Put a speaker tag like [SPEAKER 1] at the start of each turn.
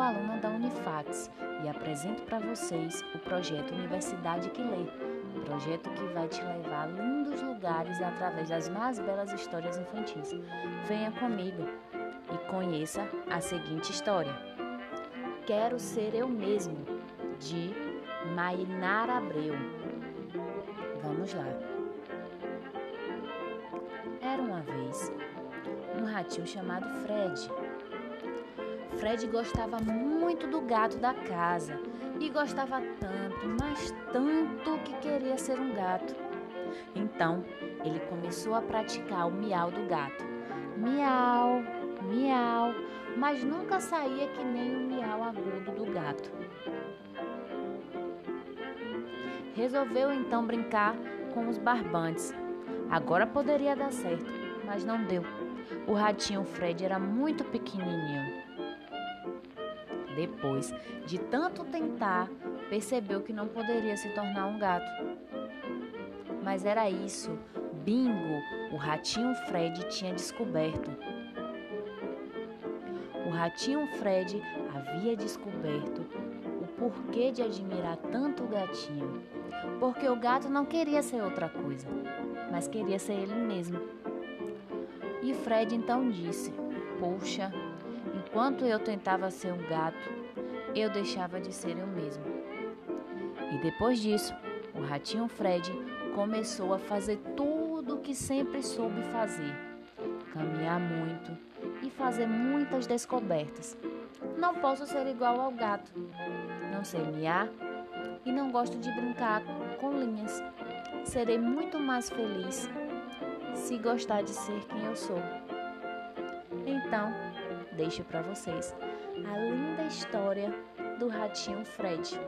[SPEAKER 1] aluna da Unifax e apresento para vocês o projeto Universidade que Lê, projeto que vai te levar a lindos lugares através das mais belas histórias infantis. Venha comigo e conheça a seguinte história. Quero ser eu mesmo, de Mainara Abreu. Vamos lá. Era uma vez um ratinho chamado Fred. Fred gostava muito do gato da casa e gostava tanto, mas tanto que queria ser um gato. Então, ele começou a praticar o miau do gato. Miau, miau, mas nunca saía que nem o miau agudo do gato. Resolveu então brincar com os barbantes. Agora poderia dar certo, mas não deu. O ratinho Fred era muito pequenininho. Depois de tanto tentar, percebeu que não poderia se tornar um gato. Mas era isso, bingo, o ratinho Fred tinha descoberto. O ratinho Fred havia descoberto o porquê de admirar tanto o gatinho. Porque o gato não queria ser outra coisa, mas queria ser ele mesmo. E Fred então disse: Poxa, enquanto eu tentava ser um gato, eu deixava de ser eu mesmo. E depois disso, o ratinho Fred começou a fazer tudo o que sempre soube fazer: caminhar muito e fazer muitas descobertas. Não posso ser igual ao gato. Não sei miar e não gosto de brincar com linhas. Serei muito mais feliz se gostar de ser quem eu sou. Então, deixo para vocês a linda história do ratinho Fred.